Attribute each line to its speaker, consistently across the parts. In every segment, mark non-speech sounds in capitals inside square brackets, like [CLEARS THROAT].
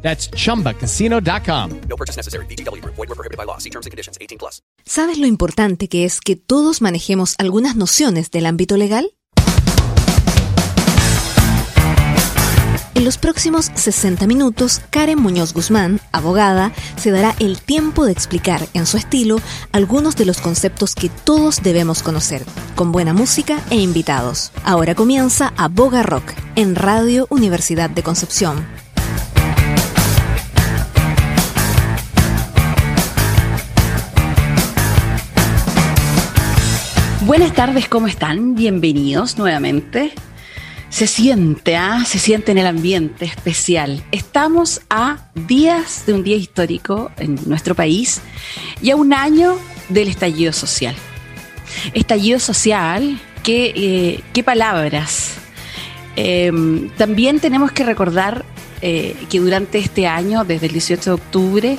Speaker 1: That's chumbacasino.com.
Speaker 2: No purchase necessary. BGW. Void were prohibited by law. See terms and conditions. 18 plus.
Speaker 3: ¿Sabes lo importante que es que todos manejemos algunas nociones del ámbito legal? En los próximos 60 minutos, Karen Muñoz Guzmán, abogada, se dará el tiempo de explicar en su estilo algunos de los conceptos que todos debemos conocer, con buena música e invitados. Ahora comienza Aboga Rock en Radio Universidad de Concepción.
Speaker 4: Buenas tardes, ¿cómo están? Bienvenidos nuevamente. Se siente, ¿ah? Se siente en el ambiente especial. Estamos a días de un día histórico en nuestro país y a un año del estallido social. Estallido social, qué, eh, palabras. Eh, también tenemos que recordar eh, que durante este año, desde el 18 de octubre,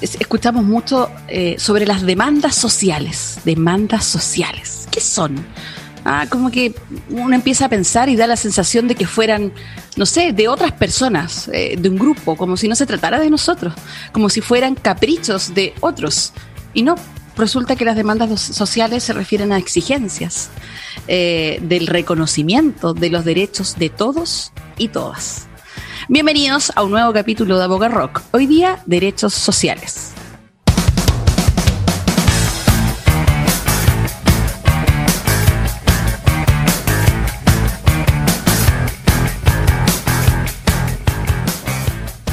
Speaker 4: es- escuchamos mucho eh, sobre las demandas sociales. Demandas sociales. ¿Qué son? Ah, como que uno empieza a pensar y da la sensación de que fueran, no sé, de otras personas, eh, de un grupo, como si no se tratara de nosotros, como si fueran caprichos de otros. Y no, resulta que las demandas sociales se refieren a exigencias eh, del reconocimiento de los derechos de todos y todas. Bienvenidos a un nuevo capítulo de Aboga Rock. Hoy día, derechos sociales.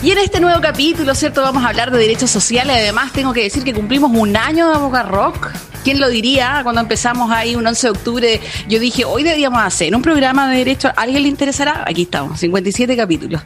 Speaker 4: Y en este nuevo capítulo, ¿cierto? Vamos a hablar de derechos sociales. Además, tengo que decir que cumplimos un año de Aboga Rock. ¿Quién lo diría? Cuando empezamos ahí un 11 de octubre, yo dije, hoy deberíamos hacer un programa de derechos. ¿A alguien le interesará? Aquí estamos, 57 capítulos.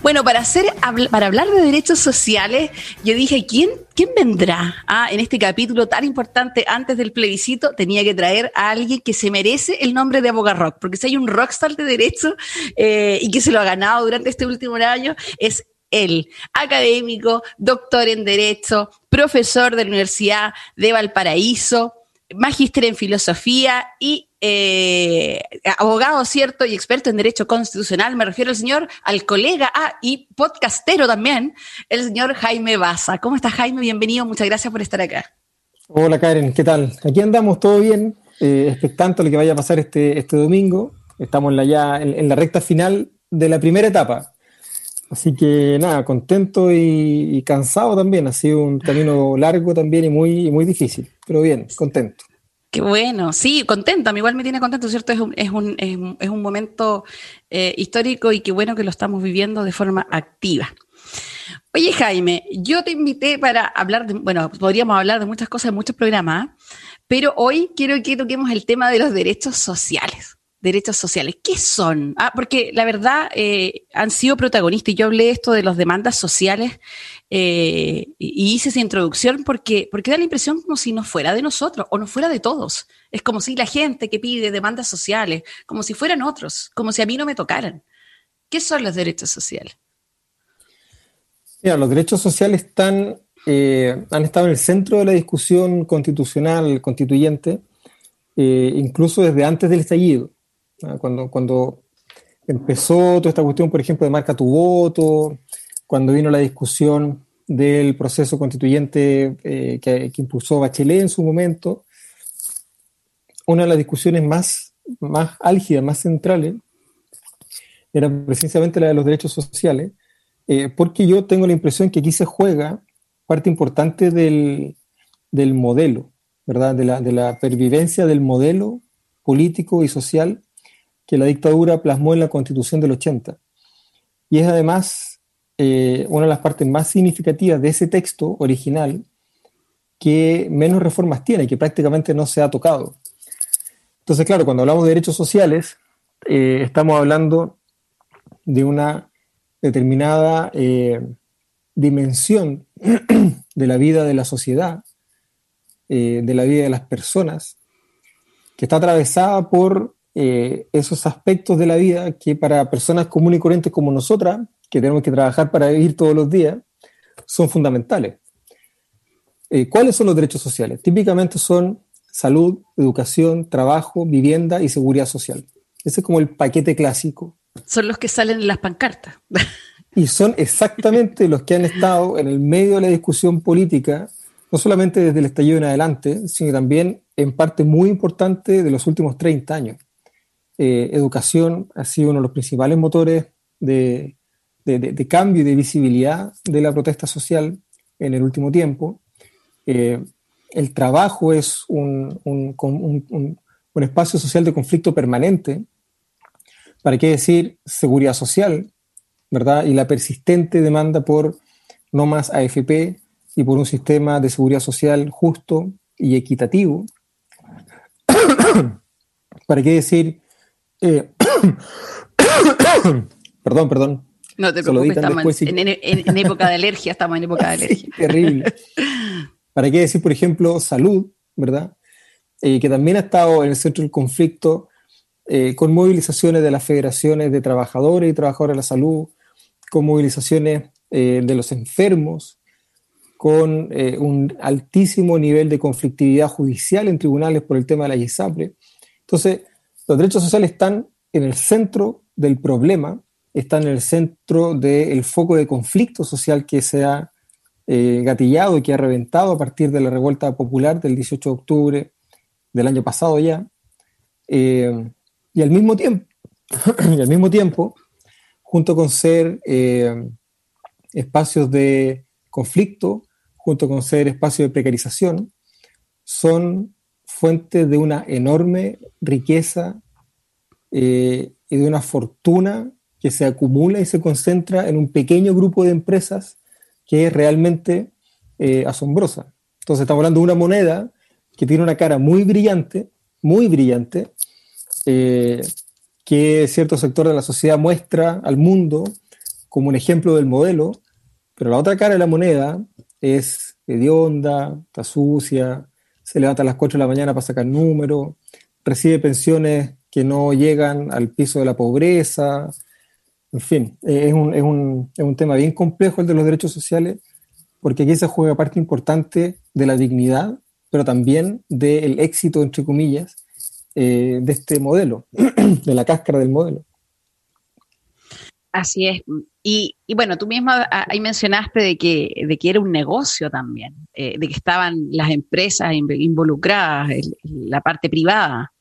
Speaker 4: Bueno, para, hacer, para hablar de derechos sociales, yo dije, ¿quién, quién vendrá ah, en este capítulo tan importante antes del plebiscito? Tenía que traer a alguien que se merece el nombre de Aboga Rock, porque si hay un rockstar de derecho eh, y que se lo ha ganado durante este último año, es él, académico, doctor en Derecho, profesor de la Universidad de Valparaíso, magíster en filosofía y eh, abogado, ¿cierto? Y experto en Derecho Constitucional. Me refiero al señor, al colega, ah, y podcastero también, el señor Jaime Baza. ¿Cómo estás, Jaime? Bienvenido, muchas gracias por estar acá.
Speaker 5: Hola Karen, ¿qué tal? Aquí andamos, todo bien, eh, expectante lo que vaya a pasar este, este domingo. Estamos la, ya en la recta final de la primera etapa. Así que nada, contento y, cansado también. Ha sido un camino largo también y muy, muy difícil, pero bien, contento.
Speaker 4: Qué bueno, sí, contento, a mí igual me tiene contento, ¿cierto? Es un, es un, es un, es un momento eh, histórico y qué bueno que lo estamos viviendo de forma activa. Oye, Jaime, yo te invité para hablar de, bueno, podríamos hablar de muchas cosas en muchos programas, ¿ah? pero hoy quiero que toquemos el tema de los derechos sociales. Derechos sociales, ¿qué son? Ah, porque la verdad eh, han sido protagonistas y yo hablé esto de las demandas sociales eh, y hice esa introducción porque, porque da la impresión como si no fuera de nosotros o no fuera de todos. Es como si la gente que pide demandas sociales, como si fueran otros, como si a mí no me tocaran. ¿Qué son los derechos sociales?
Speaker 5: Mira, los derechos sociales están, eh, han estado en el centro de la discusión constitucional constituyente, eh, incluso desde antes del estallido. ¿Ah? Cuando, cuando empezó toda esta cuestión, por ejemplo, de marca tu voto, cuando vino la discusión del proceso constituyente eh, que, que impulsó Bachelet en su momento, una de las discusiones más, más álgidas, más centrales, era precisamente la de los derechos sociales, eh, porque yo tengo la impresión que aquí se juega parte importante del, del modelo, ¿verdad? De la, de la pervivencia del modelo político y social que la dictadura plasmó en la constitución del 80. Y es además eh, una de las partes más significativas de ese texto original que menos reformas tiene, que prácticamente no se ha tocado. Entonces, claro, cuando hablamos de derechos sociales, eh, estamos hablando de una determinada eh, dimensión [CLEARS THROAT] de la vida de la sociedad de la vida de las personas, que está atravesada por eh, esos aspectos de la vida que para personas comunes y corrientes como nosotras, que tenemos que trabajar para vivir todos los días, son fundamentales. Eh, ¿Cuáles son los derechos sociales? Típicamente son salud, educación, trabajo, vivienda y seguridad social. Ese es como el paquete clásico.
Speaker 4: Son los que salen en las pancartas. [LAUGHS]
Speaker 5: Y son exactamente los que han estado en el medio de la discusión política, no solamente desde el estallido en adelante, sino también en parte muy importante de los últimos 30 años. Eh, educación ha sido uno de los principales motores de, cambio y de visibilidad de la protesta social en el último tiempo. Eh, el trabajo es un, un, espacio social de conflicto permanente. ¿Para qué decir seguridad social? ¿Verdad? Y la persistente demanda por no más AFP y por un sistema de seguridad social justo y equitativo. [COUGHS] ¿Para qué decir... Eh, [COUGHS] perdón, perdón.
Speaker 4: No te preocupes, estamos en, época de alergia, estamos en época de [LAUGHS] alergia.
Speaker 5: terrible. ¿Para qué decir, por ejemplo, salud, verdad? Eh, que también ha estado en el centro del conflicto eh, con movilizaciones de las federaciones de trabajadores y trabajadoras de la salud, con movilizaciones eh, de los enfermos, con un altísimo nivel de conflictividad judicial en tribunales por el tema de la ISAPRE. Entonces, los derechos sociales están en el centro del problema, están en el centro del foco de conflicto social que se ha eh, gatillado y que ha reventado a partir de la revuelta popular del 18 de octubre del año pasado ya. Eh, y al mismo tiempo, [CLEARS THROAT] al mismo tiempo, junto con ser eh, espacios de conflicto, junto con ser espacios de precarización, son fuentes de una enorme riqueza y de una fortuna que se acumula y se concentra en un pequeño grupo de empresas que es realmente eh, asombrosa. Entonces estamos hablando de una moneda que tiene una cara muy brillante, muy brillante, eh, que cierto sector de la sociedad muestra al mundo como un ejemplo del modelo, pero la otra cara de la moneda es hedionda, está sucia, se levanta a las 4 de la mañana para sacar números, recibe pensiones que no llegan al piso de la pobreza, en fin, es un, es, un, es un, tema bien complejo el de los derechos sociales, porque aquí se juega parte importante de la dignidad, pero también del éxito, entre comillas, eh, de este modelo, [CLEARS THROAT] de la cáscara del modelo.
Speaker 4: Así es. Y, y, bueno, tú misma ahí mencionaste de que, de que era un negocio también, eh, de que estaban las empresas involucradas, la parte privada.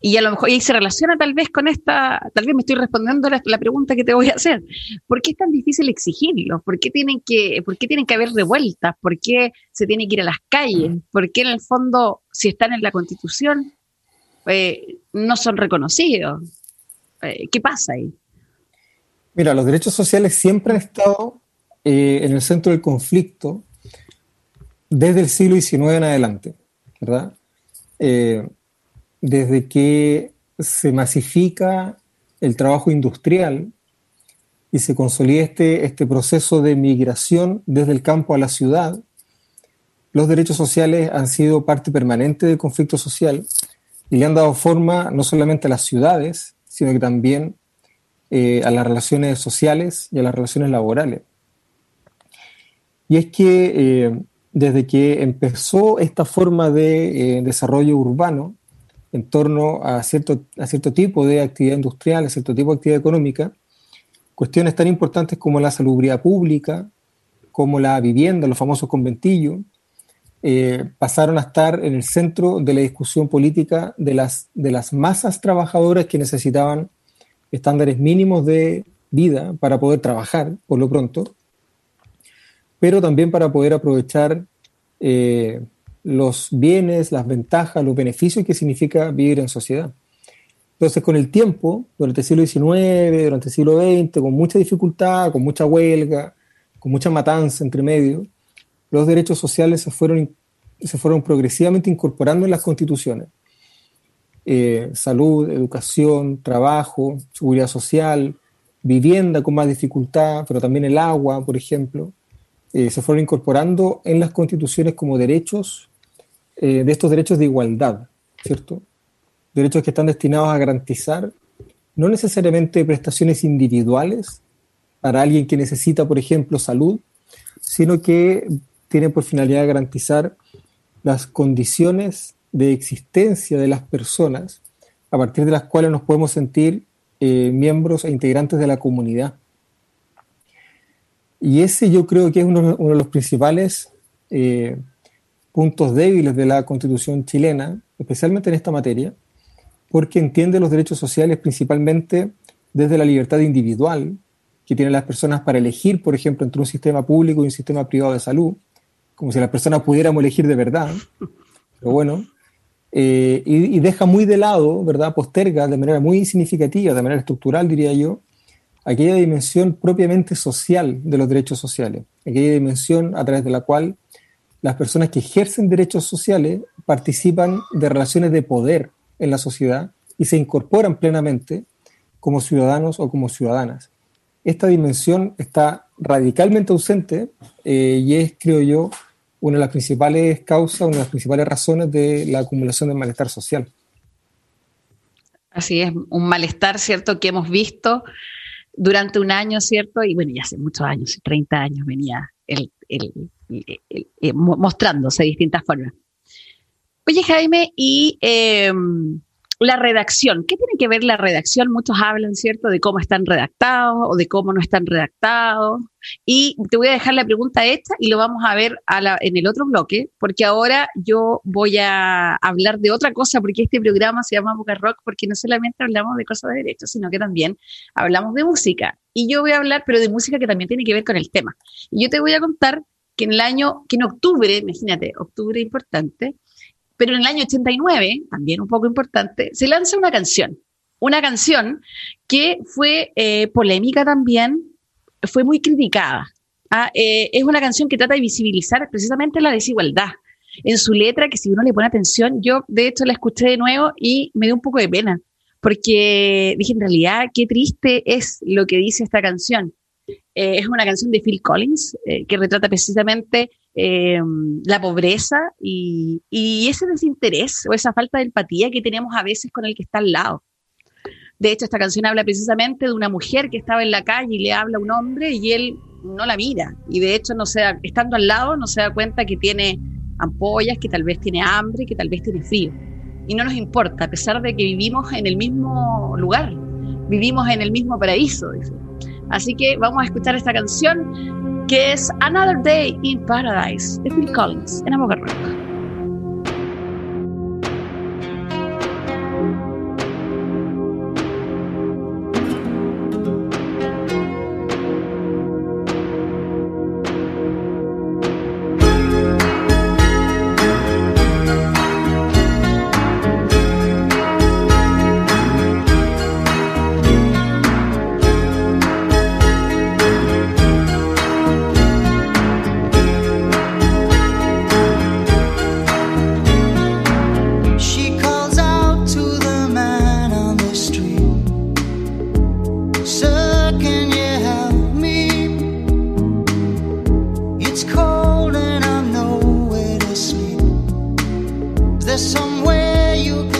Speaker 4: Y a lo mejor, y se relaciona tal vez con esta, tal vez me estoy respondiendo la, la pregunta que te voy a hacer. ¿Por qué es tan difícil exigirlo? ¿Por qué tienen que, por qué tienen que haber revueltas? ¿Por qué se tiene que ir a las calles? ¿Por qué en el fondo, si están en la constitución, eh, no son reconocidos? Eh, ¿Qué pasa ahí?
Speaker 5: Mira, los derechos sociales siempre han estado eh, en el centro del conflicto desde el siglo XIX en adelante, ¿verdad? desde que se masifica el trabajo industrial y se consolida este, este proceso de migración desde el campo a la ciudad, los derechos sociales han sido parte permanente del conflicto social y le han dado forma no solamente a las ciudades, sino que también eh, a las relaciones sociales y a las relaciones laborales. Y es que eh, desde que empezó esta forma de eh, desarrollo urbano, en torno a cierto, a cierto tipo de actividad industrial, a cierto tipo de actividad económica, cuestiones tan importantes como la salubridad pública, como la vivienda, los famosos conventillos, pasaron a estar en el centro de la discusión política de las, de las masas trabajadoras que necesitaban estándares mínimos de vida para poder trabajar, por lo pronto, pero también para poder aprovechar eh, los bienes, las ventajas, los beneficios que significa vivir en sociedad. Entonces, con el tiempo, durante el siglo XIX, durante el siglo XX, con mucha dificultad, con mucha huelga, con mucha matanza entre medio, los derechos sociales se fueron, se fueron progresivamente incorporando en las constituciones. Eh, salud, educación, trabajo, seguridad social, vivienda con más dificultad, pero también el agua, por ejemplo, eh, se fueron incorporando en las constituciones como derechos eh, de estos derechos de igualdad, ¿cierto? Derechos que están destinados a garantizar no necesariamente prestaciones individuales para alguien que necesita, por ejemplo, salud, sino que tienen por finalidad garantizar las condiciones de existencia de las personas a partir de las cuales nos podemos sentir eh, miembros e integrantes de la comunidad. Y ese yo creo que es uno, de los principales eh, puntos débiles de la constitución chilena, especialmente en esta materia, porque entiende los derechos sociales principalmente desde la libertad individual que tienen las personas para elegir, por ejemplo, entre un sistema público y un sistema privado de salud, como si las personas pudiéramos elegir de verdad. Pero bueno, eh, y, deja muy de lado, ¿verdad? Posterga de manera muy significativa, de manera estructural, diría yo, aquella dimensión propiamente social de los derechos sociales, aquella dimensión a través de la cual las personas que ejercen derechos sociales participan de relaciones de poder en la sociedad y se incorporan plenamente como ciudadanos o como ciudadanas. Esta dimensión está radicalmente ausente eh, y es, creo yo, una de las principales causas, una de las principales razones de la acumulación del malestar social.
Speaker 4: Así es, un malestar, ¿cierto?, que hemos visto durante un año, ¿cierto? Y bueno, ya hace muchos años, 30 años venía el, mostrándose de distintas formas. Oye, Jaime, y em, la redacción, ¿qué tiene que ver la redacción? Muchos hablan, ¿cierto?, de cómo están redactados o de cómo no están redactados. Y te voy a dejar la pregunta esta y lo vamos a ver en el otro bloque, porque ahora yo voy a hablar de otra cosa, porque este programa se llama Boca Rock, porque no solamente hablamos de cosas de derechos, sino que también hablamos de música. Y yo voy a hablar, pero de música que también tiene que ver con el tema. Y yo te voy a contar que en el año, que en octubre, imagínate, octubre importante, pero en el año 89, también un poco importante, se lanza una canción. Una canción que fue eh, polémica también, fue muy criticada. ¿ah? Eh, es una canción que trata de visibilizar precisamente la desigualdad. En su letra, que si uno le pone atención, yo de hecho la escuché de nuevo y me dio un poco de pena, porque dije, en realidad, qué triste es lo que dice esta canción. Eh, es una canción de Phil Collins que retrata precisamente eh, la pobreza y, ese desinterés o esa falta de empatía que tenemos a veces con el que está al lado. De hecho, esta canción habla precisamente de una mujer que estaba en la calle y le habla a un hombre y él no la mira. Y de hecho, no se estando al lado, no se da cuenta que tiene ampollas, que tal vez tiene hambre, que tal vez tiene frío. Y no nos importa, a pesar de que vivimos en el mismo lugar, vivimos en el mismo paraíso. Así que vamos a escuchar esta canción que es Another Day in Paradise de Phil Collins en Avoca Rock. there's somewhere you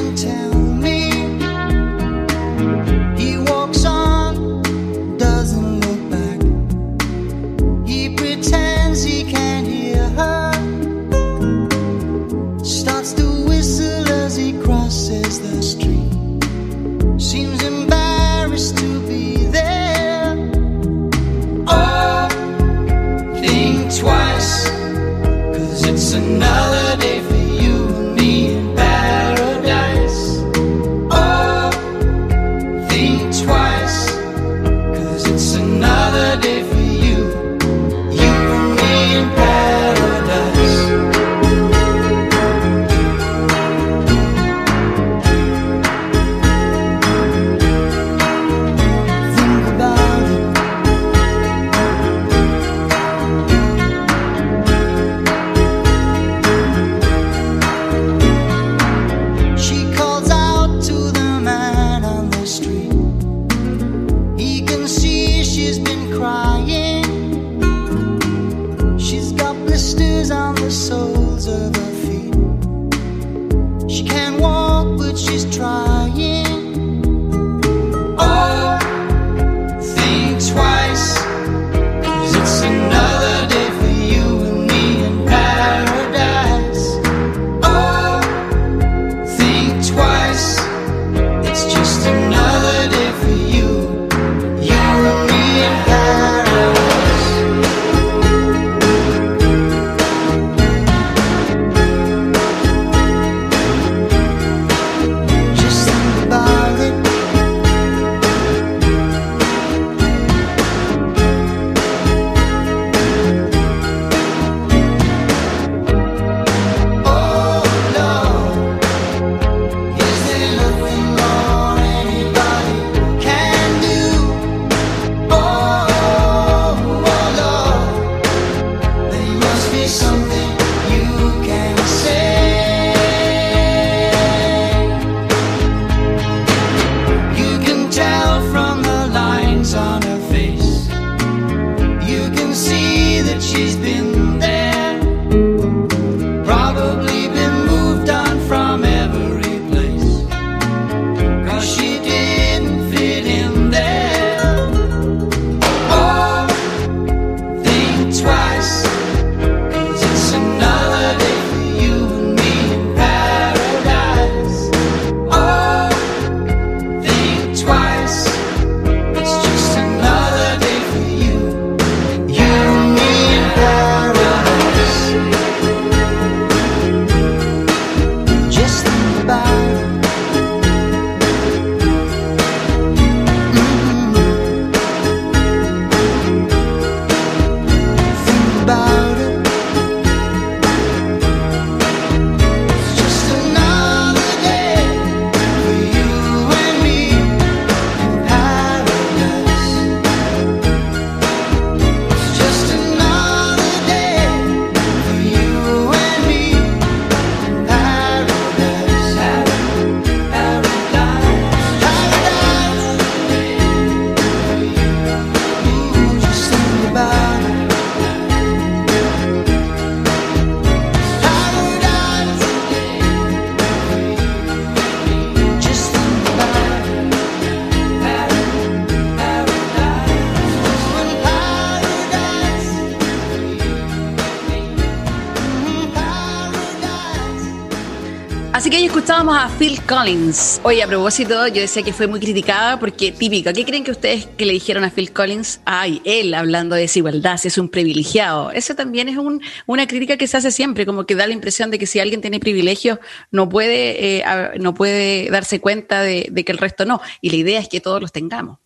Speaker 4: a Phil Collins. Oye, a propósito, yo decía que fue muy criticada porque típica. ¿Qué creen que ustedes que le dijeron a Phil Collins? Ay, él hablando de desigualdad, si es un privilegiado. Eso también es un, una crítica que se hace siempre, como que da la impresión de que si alguien tiene privilegios no puede, eh, no puede darse cuenta de, de que el resto no. Y la idea es que todos los tengamos.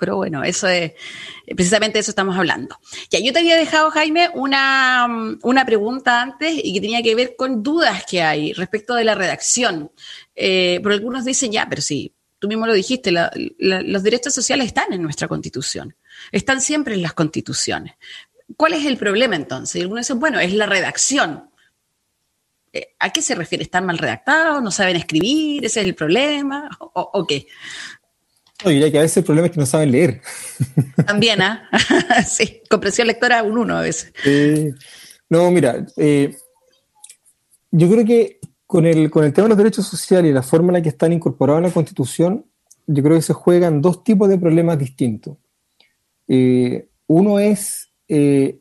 Speaker 4: Pero bueno, eso es, precisamente de eso estamos hablando. Ya, yo te había dejado, Jaime, una, una pregunta antes y que tenía que ver con dudas que hay respecto de la redacción. Eh, pero algunos dicen, ya, pero sí, tú mismo lo dijiste, los derechos sociales están en nuestra constitución, están siempre en las constituciones. ¿Cuál es el problema entonces? Y algunos dicen, bueno, es la redacción. Eh, ¿A qué se refiere? ¿Están mal redactados? ¿No saben escribir? ¿Ese es el problema? ¿O, o qué?
Speaker 5: No, diría que a veces el problema es que no saben leer. [LAUGHS]
Speaker 4: También, ¿ah? ¿eh? [LAUGHS] sí, comprensión lectora un uno a veces.
Speaker 5: Eh, no, mira, eh, yo creo que con el, con el tema de los derechos sociales y la forma en la que están incorporados en la Constitución, yo creo que se juegan dos tipos de problemas distintos. Eh, uno es eh,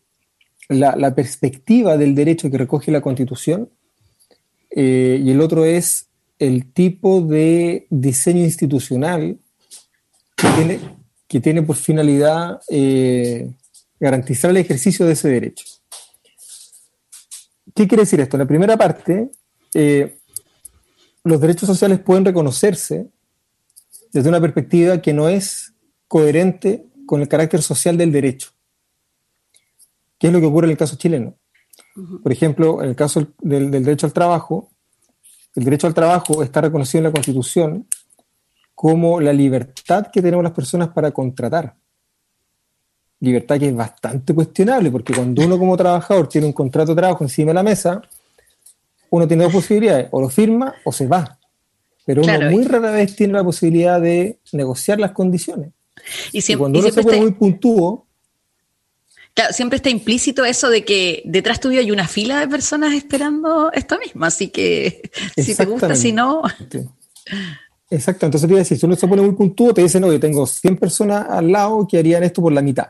Speaker 5: la, la, perspectiva del derecho que recoge la Constitución y el otro es el tipo de diseño institucional que tiene, que tiene por finalidad eh, garantizar el ejercicio de ese derecho. ¿Qué quiere decir esto? En la primera parte, eh, los derechos sociales pueden reconocerse desde una perspectiva que no es coherente con el carácter social del derecho. ¿Qué es lo que ocurre en el caso chileno? Por ejemplo, en el caso del, del derecho al trabajo, el derecho al trabajo está reconocido en la Constitución como la libertad que tenemos las personas para contratar. Libertad que es bastante cuestionable, porque cuando uno como trabajador tiene un contrato de trabajo encima de la mesa, uno tiene dos posibilidades, o lo firma o se va. Pero uno claro. muy rara vez tiene la posibilidad de negociar las condiciones.
Speaker 4: Y, siempre,
Speaker 5: y cuando uno
Speaker 4: y
Speaker 5: se pone muy puntúo,
Speaker 4: Claro, siempre está implícito eso de que detrás tuyo hay una fila de personas esperando esto mismo, así que si te gusta, si no...
Speaker 5: Exacto, entonces te iba a decir, si uno se pone muy puntúo, te dicen, no, yo tengo 100 personas al lado que harían esto por la mitad.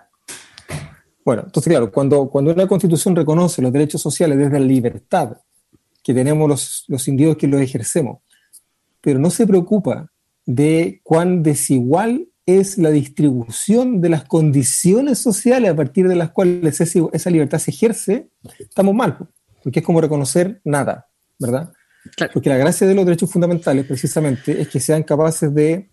Speaker 5: Bueno, entonces claro, cuando, cuando una constitución reconoce los derechos sociales desde la libertad que tenemos los, los individuos que los ejercemos, pero no se preocupa de cuán desigual es la distribución de las condiciones sociales a partir de las cuales esa libertad se ejerce, estamos mal, porque es como reconocer nada, ¿verdad? Claro. Porque la gracia de los derechos fundamentales, precisamente, es que sean capaces de,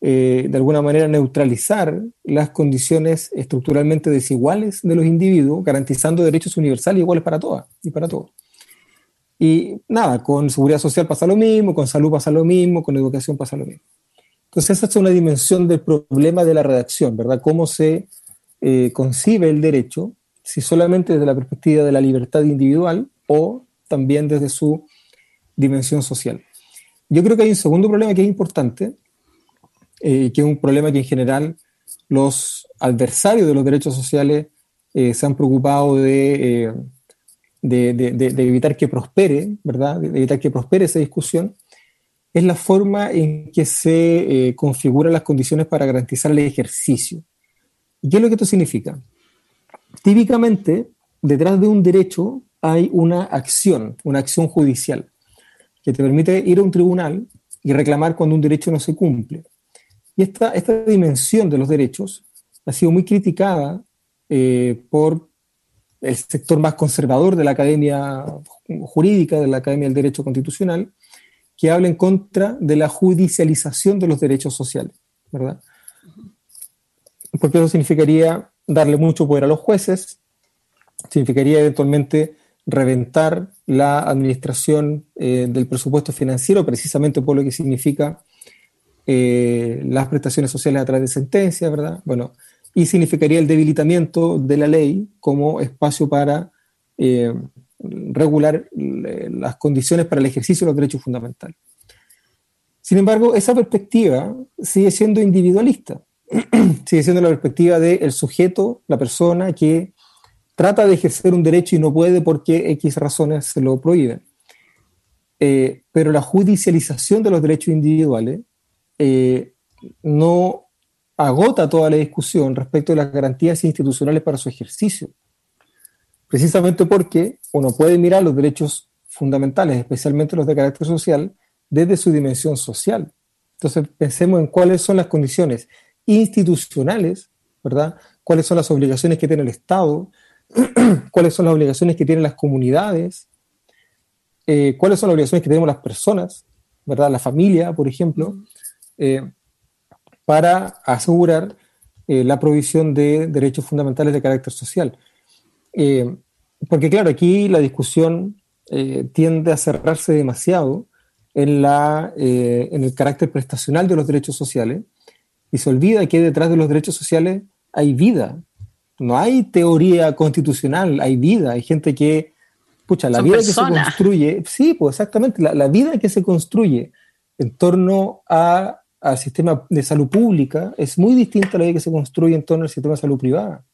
Speaker 5: eh, de alguna manera, neutralizar las condiciones estructuralmente desiguales de los individuos, garantizando derechos universales iguales para todas y para todos. Y nada, con seguridad social pasa lo mismo, con salud pasa lo mismo, con educación pasa lo mismo. Entonces, esa es una dimensión del problema de la redacción, ¿verdad? Cómo se eh, concibe el derecho, si solamente desde la perspectiva de la libertad individual o también desde su dimensión social. Yo creo que hay un segundo problema que es importante, eh, que es un problema que en general los adversarios de los derechos sociales eh, se han preocupado de, eh, de, de, evitar que prospere, ¿verdad? De evitar que prospere esa discusión, es la forma en que se configuran las condiciones para garantizar el ejercicio. ¿Y qué es lo que esto significa? Típicamente, detrás de un derecho hay una acción, una acción judicial que te permite ir a un tribunal y reclamar cuando un derecho no se cumple. Y esta, esta dimensión de los derechos ha sido muy criticada eh, por el sector más conservador de la academia jurídica, de la Academia del Derecho Constitucional, que habla en contra de la judicialización de los derechos sociales, ¿verdad? Porque eso significaría darle mucho poder a los jueces, significaría eventualmente reventar la administración eh, del presupuesto financiero, precisamente por lo que significa eh, las prestaciones sociales a través de sentencias, ¿verdad? Bueno, y significaría el debilitamiento de la ley como espacio para eh, regular las condiciones para el ejercicio de los derechos fundamentales. Sin embargo, esa perspectiva sigue siendo individualista, [CLEARS THROAT] sigue siendo la perspectiva del sujeto, la persona que trata de ejercer un derecho y no puede porque X razones se lo prohíben. Eh, pero la judicialización de los derechos individuales eh, no agota toda la discusión respecto de las garantías institucionales para su ejercicio. Precisamente porque uno puede mirar los derechos fundamentales, especialmente los de carácter social, desde su dimensión social. Entonces, pensemos en cuáles son las condiciones institucionales, ¿verdad? Cuáles son las obligaciones que tiene el Estado, [CLEARS THROAT] cuáles son las obligaciones que tienen las comunidades, eh, cuáles son las obligaciones que tenemos las personas, ¿verdad? La familia, por ejemplo, eh, para asegurar eh, la provisión de derechos fundamentales de carácter social. porque claro, aquí la discusión tiende a cerrarse demasiado en, la, en el carácter prestacional de los derechos sociales y se olvida que detrás de los derechos sociales hay vida. No hay teoría constitucional, hay vida, hay gente que, pucha, la vida que se construye, sí, pues exactamente, la, vida que se construye en torno a, al sistema de salud pública es muy distinta a la vida que se construye en torno al sistema de salud privada.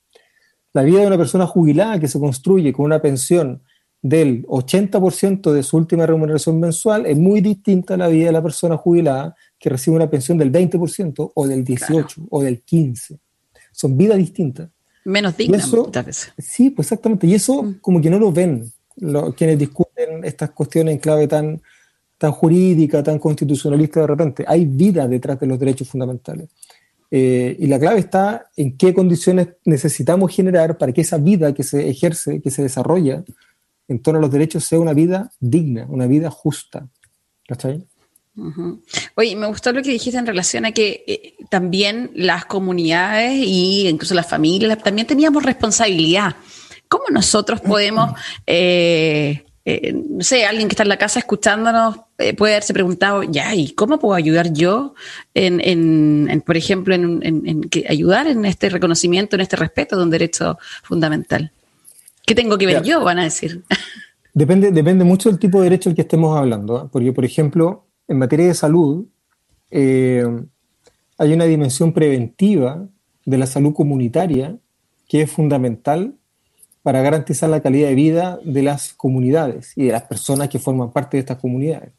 Speaker 5: La vida de una persona jubilada que se construye con una pensión del 80% de su última remuneración mensual es muy distinta a la vida de la persona jubilada que recibe una pensión del 20% o del 18% o del 15%. Son vidas distintas.
Speaker 4: Menos dignas muchas veces.
Speaker 5: Sí, pues exactamente. Y eso mm. como que no lo ven quienes discuten estas cuestiones en clave tan, tan jurídica, tan constitucionalista de repente. Hay vida detrás de los derechos fundamentales. Eh, y la clave está en qué condiciones necesitamos generar para que esa vida que se ejerce, que se desarrolla en torno a los derechos, sea una vida digna, una vida justa. ¿Cachai?
Speaker 4: Oye, me gustó lo que dijiste en relación a que eh, también las comunidades y incluso las familias también teníamos responsabilidad. ¿Cómo nosotros podemos, eh, eh, no sé, alguien que está en la casa escuchándonos puede haberse preguntado, ya, ¿y cómo puedo ayudar yo en, por ejemplo, en, ayudar en este reconocimiento, en este respeto de un derecho fundamental? ¿Qué tengo que ver yo? Van a decir. [LAUGHS]
Speaker 5: Depende, depende mucho del tipo de derecho del que estemos hablando. Porque, por ejemplo, en materia de salud, eh, hay una dimensión preventiva de la salud comunitaria que es fundamental para garantizar la calidad de vida de las comunidades y de las personas que forman parte de estas comunidades.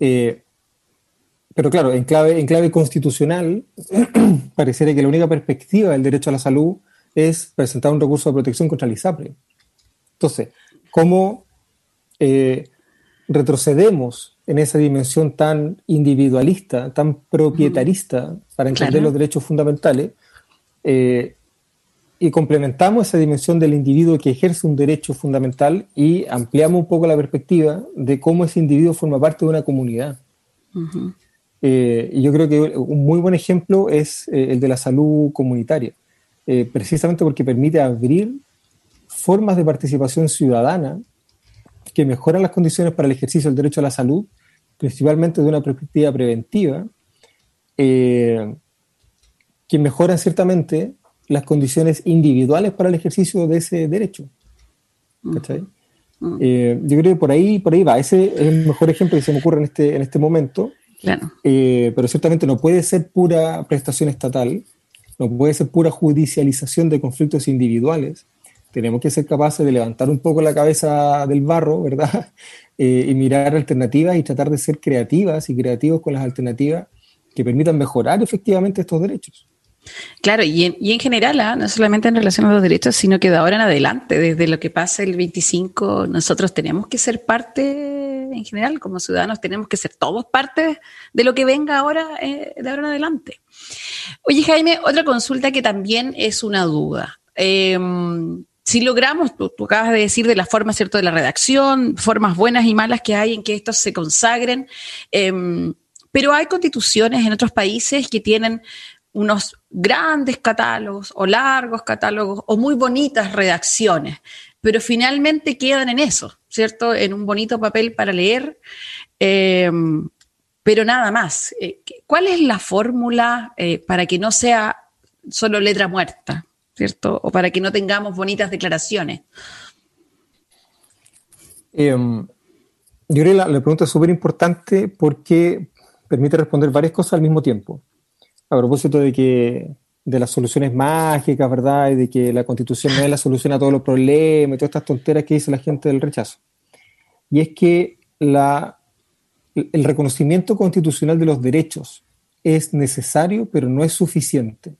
Speaker 5: Eh, pero claro, en clave, en clave constitucional, [CLEARS THROAT] pareciera que la única perspectiva del derecho a la salud es presentar un recurso de protección contra el ISAPRE. Entonces, ¿cómo eh, retrocedemos en esa dimensión tan individualista, tan propietarista para entender los derechos fundamentales, eh, y complementamos esa dimensión del individuo que ejerce un derecho fundamental y ampliamos un poco la perspectiva de cómo ese individuo forma parte de una comunidad. Eh, y yo creo que un muy buen ejemplo es eh, el de la salud comunitaria, precisamente porque permite abrir formas de participación ciudadana que mejoran las condiciones para el ejercicio del derecho a la salud, principalmente de una perspectiva preventiva, eh, que mejoran ciertamente las condiciones individuales para el ejercicio de ese derecho. Eh, yo creo que por ahí, por ahí va. Ese es el mejor ejemplo que se me ocurre en este, en este momento. Eh, pero ciertamente no puede ser pura prestación estatal, no puede ser pura judicialización de conflictos individuales, tenemos que ser capaces de levantar un poco la cabeza del barro, ¿verdad? [LAUGHS] Eh, y mirar alternativas y tratar de ser creativas y creativos con las alternativas que permitan mejorar efectivamente estos derechos.
Speaker 4: Claro, y en, general, ¿ah? no solamente en relación a los derechos, sino que de ahora en adelante, desde lo que pasa el 25, nosotros tenemos que ser parte, en general, como ciudadanos, tenemos que ser todos parte de lo que venga ahora, eh, de ahora en adelante. Oye, Jaime, otra consulta que también es una duda. Eh, si logramos, tú, acabas de decir de la forma, ¿cierto?, de la redacción, formas buenas y malas que hay en que estos se consagren, em, pero hay constituciones en otros países que tienen unos grandes catálogos o largos catálogos o muy bonitas redacciones, pero finalmente quedan en eso, ¿cierto? En un bonito papel para leer, em, pero nada más. Eh, ¿Cuál es la fórmula eh, para que no sea solo letra muerta? ¿Cierto? O para que no tengamos bonitas declaraciones.
Speaker 5: Em, yo creo la, pregunta es súper importante porque permite responder varias cosas al mismo tiempo. A propósito de que de las soluciones mágicas, ¿verdad? Y de que la constitución no es la solución a todos los problemas y todas estas tonteras que dice la gente del rechazo. Y es que la, el reconocimiento constitucional de los derechos es necesario, pero no es suficiente.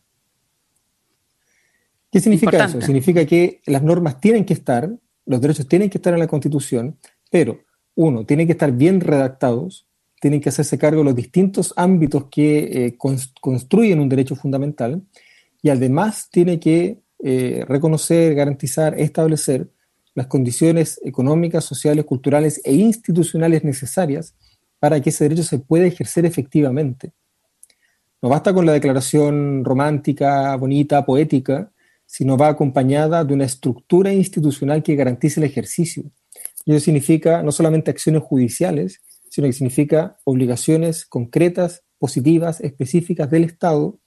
Speaker 5: ¿Qué significa eso? Significa que las normas tienen que estar, los derechos tienen que estar en la Constitución, pero uno, tienen que estar bien redactados, tienen que hacerse cargo de los distintos ámbitos que eh, construyen un derecho fundamental y además tiene que eh, reconocer, garantizar, establecer las condiciones económicas, sociales, culturales e institucionales necesarias para que ese derecho se pueda ejercer efectivamente. No basta con la declaración romántica, bonita, poética, sino va acompañada de una estructura institucional que garantice el ejercicio. Y eso significa no solamente acciones judiciales, sino que significa obligaciones concretas, positivas, específicas del Estado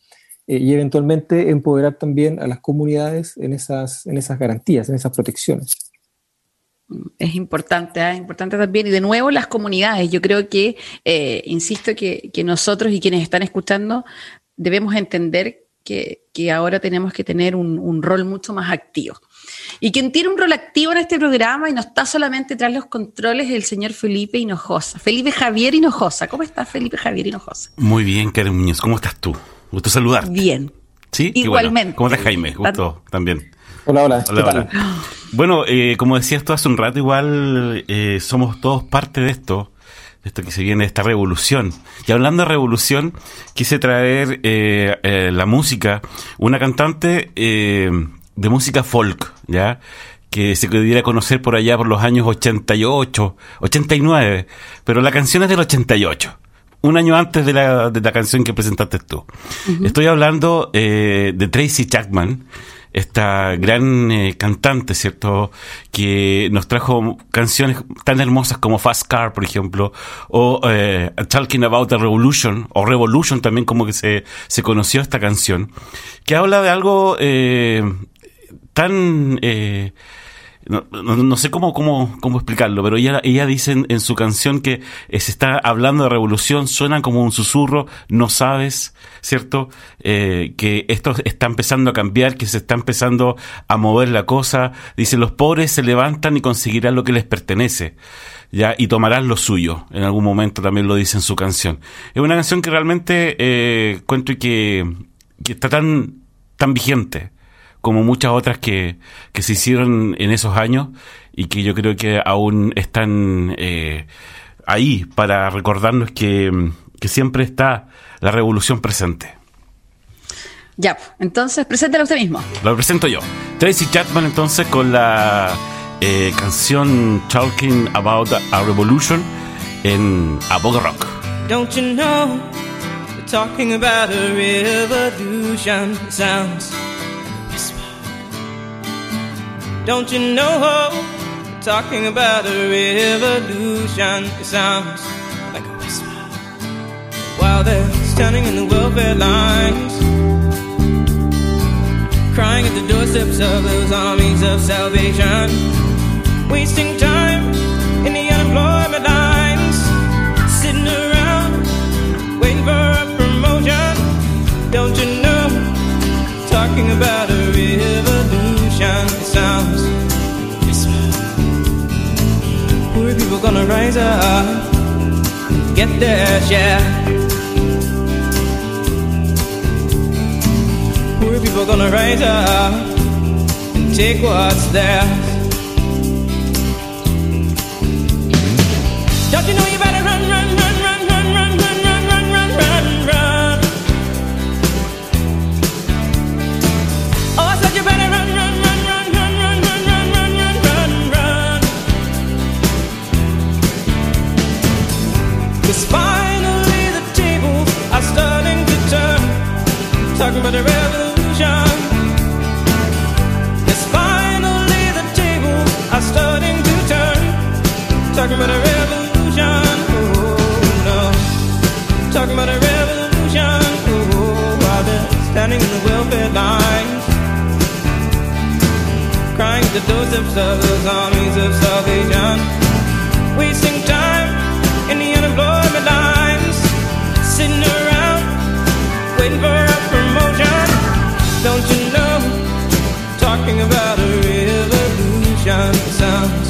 Speaker 5: eh, y eventualmente empoderar también a las comunidades en esas, en esas garantías, en esas protecciones.
Speaker 4: Es importante, ¿eh? importante también. Y de nuevo las comunidades. Yo creo que, eh, insisto, que, nosotros y quienes están escuchando debemos entender que, ahora tenemos que tener un, rol mucho más activo. Y quien tiene un rol activo en este programa y no está solamente tras los controles es el señor Felipe Hinojosa. Felipe Javier Hinojosa. ¿Cómo estás, Felipe Javier Hinojosa?
Speaker 6: Muy bien, Karen Muñoz. ¿Cómo estás tú? Gusto saludarte.
Speaker 4: Bien.
Speaker 6: Sí,
Speaker 4: igualmente.
Speaker 6: ¿Cómo estás, Jaime? Gusto también.
Speaker 5: Hola, hola. hola,
Speaker 6: Bueno, eh, como decías tú hace un rato, igual eh, somos todos parte de esto, esto que se viene, de esta revolución. Y hablando de revolución, quise traer eh, la música, una cantante de música folk, ¿ya? que se pudiera conocer por allá por los años 88, 89, pero la canción es del 88 un año antes de la, de la canción que presentaste tú. Estoy hablando de Tracy Chapman, esta gran eh, cantante, ¿cierto? Que nos trajo canciones tan hermosas como Fast Car, por ejemplo, o eh, Talking About the Revolution, o Revolution también como que se, se conoció esta canción, que habla de algo eh, tan... Eh, no, no, sé cómo, cómo, cómo explicarlo, pero ella, ella dice en, su canción que eh, se está hablando de revolución, suena como un susurro, no sabes, ¿cierto? Eh, que esto está empezando a cambiar, que se está empezando a mover la cosa. Dice, los pobres se levantan y conseguirán lo que les pertenece. ¿ya? y tomarán lo suyo. En algún momento también lo dice en su canción. Es una canción que realmente eh, cuento y que, que está tan, tan vigente como muchas otras que, que se hicieron en esos años y que yo creo que aún están eh, ahí para recordarnos que, que, siempre está la revolución presente.
Speaker 4: Ya, entonces preséntalo usted mismo.
Speaker 6: Lo presento yo. Tracy Chapman entonces con la eh, canción Talking About a Revolution en Aboga Rock. Don't you know, talking about a revolution sounds Don't you know? How talking about a revolution, it sounds like a whisper. While they're standing in the welfare lines, crying at the doorsteps of those armies of salvation, wasting time in the up and get their share. Poor people gonna rise up and take what's theirs. Don't you know A revolution. Yes, finally the are starting to turn. Talking about a revolution. Oh no. Talking about a revolution. Oh, they're standing in the welfare lines. Crying the doorsteps of those armies of salvation. Wasting time in the unemployment lines, sitting around waiting for a. Don't you know? Talking about a revolution sounds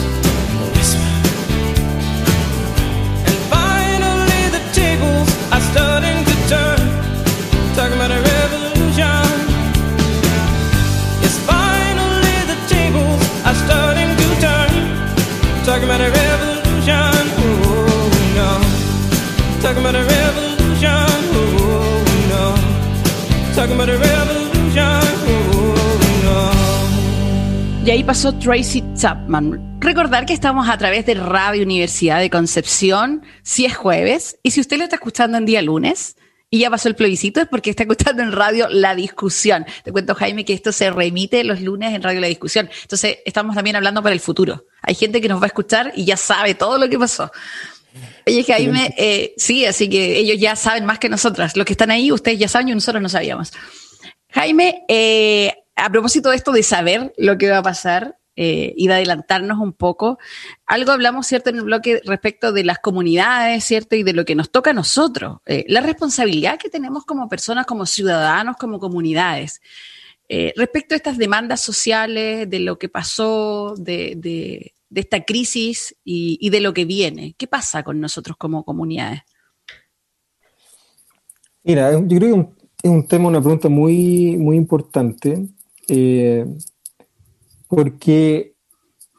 Speaker 4: Y ahí pasó Tracy Chapman. Recordar que estamos a través de Radio Universidad de Concepción, si es jueves, y si usted lo está escuchando en día lunes, y ya pasó el plebiscito, es porque está escuchando en radio La Discusión. Te cuento, Jaime, que esto se remite los lunes en Radio La Discusión. Entonces, estamos también hablando para el futuro. Hay gente que nos va a escuchar y ya sabe todo lo que pasó. Oye, Jaime, eh, sí, así que ellos ya saben más que nosotras. Los que están ahí, ustedes ya saben y nosotros no sabíamos. Jaime, eh, a propósito de esto de saber lo que va a pasar eh, y de adelantarnos un poco, algo hablamos, ¿cierto?, en el bloque respecto de las comunidades, ¿cierto?, y de lo que nos toca a nosotros, eh, la responsabilidad que tenemos como personas, como ciudadanos, como comunidades. Eh, respecto a estas demandas sociales, de lo que pasó, de, de, esta crisis y, de lo que viene, ¿qué pasa con nosotros como comunidades?
Speaker 5: Mira, yo creo que es un tema, una pregunta muy importante eh, porque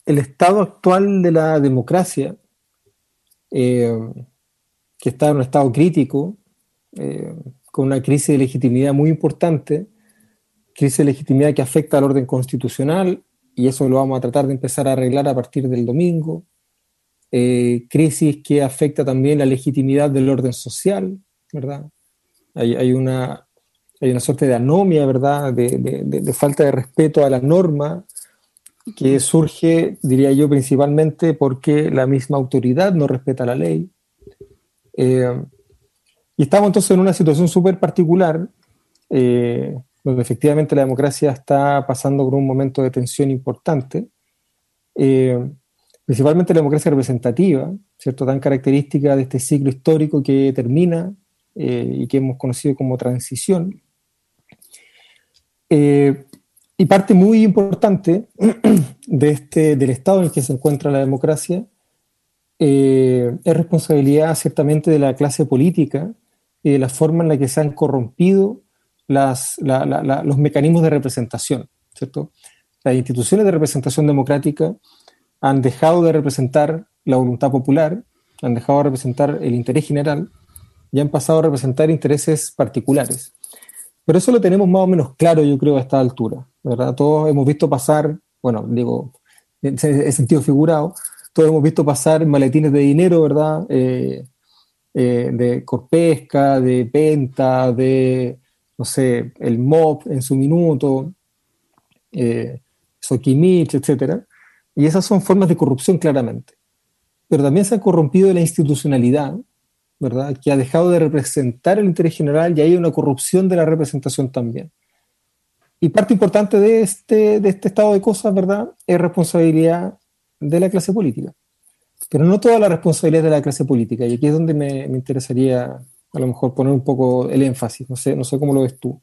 Speaker 5: el estado actual de la democracia, eh, que está en un estado crítico, eh, con una crisis de legitimidad muy importante, crisis de legitimidad que afecta al orden constitucional, y eso lo vamos a tratar de empezar a arreglar a partir del domingo, crisis que afecta también la legitimidad del orden social, ¿verdad? Hay, hay una hay una suerte de anomia, ¿verdad?, de, falta de respeto a la norma que surge, diría yo, principalmente porque la misma autoridad no respeta la ley. Eh, y estamos entonces en una situación súper particular, eh, donde efectivamente la democracia está pasando por un momento de tensión importante, eh, principalmente la democracia representativa, ¿cierto? tan característica de este ciclo histórico que termina y que hemos conocido como transición. Eh, y parte muy importante [CLEARS THROAT] de este, del estado en el que se encuentra la democracia eh, es responsabilidad ciertamente de la clase política y de la forma en la que se han corrompido los mecanismos de representación. ¿cierto? Las instituciones de representación democrática han dejado de representar la voluntad popular, han dejado de representar el interés general y han pasado a representar intereses particulares. Pero eso lo tenemos más o menos claro, yo creo, a esta altura, ¿verdad? Todos hemos visto pasar, bueno, digo, en sentido figurado, todos hemos visto pasar maletines de dinero, ¿verdad? Eh, eh, de Corpesca, de Penta, de, no sé, el MOP en su minuto, eh, Soquimich, etc. Y esas son formas de corrupción claramente. Pero también se ha corrompido la institucionalidad, ¿verdad? Que ha dejado de representar el interés general y hay una corrupción de la representación también. Y parte importante de este, de este estado de cosas, ¿verdad? Es responsabilidad de la clase política. Pero no toda la responsabilidad de la clase política. Y aquí es donde me, me interesaría a lo mejor poner un poco el énfasis. No sé, no sé cómo lo ves tú.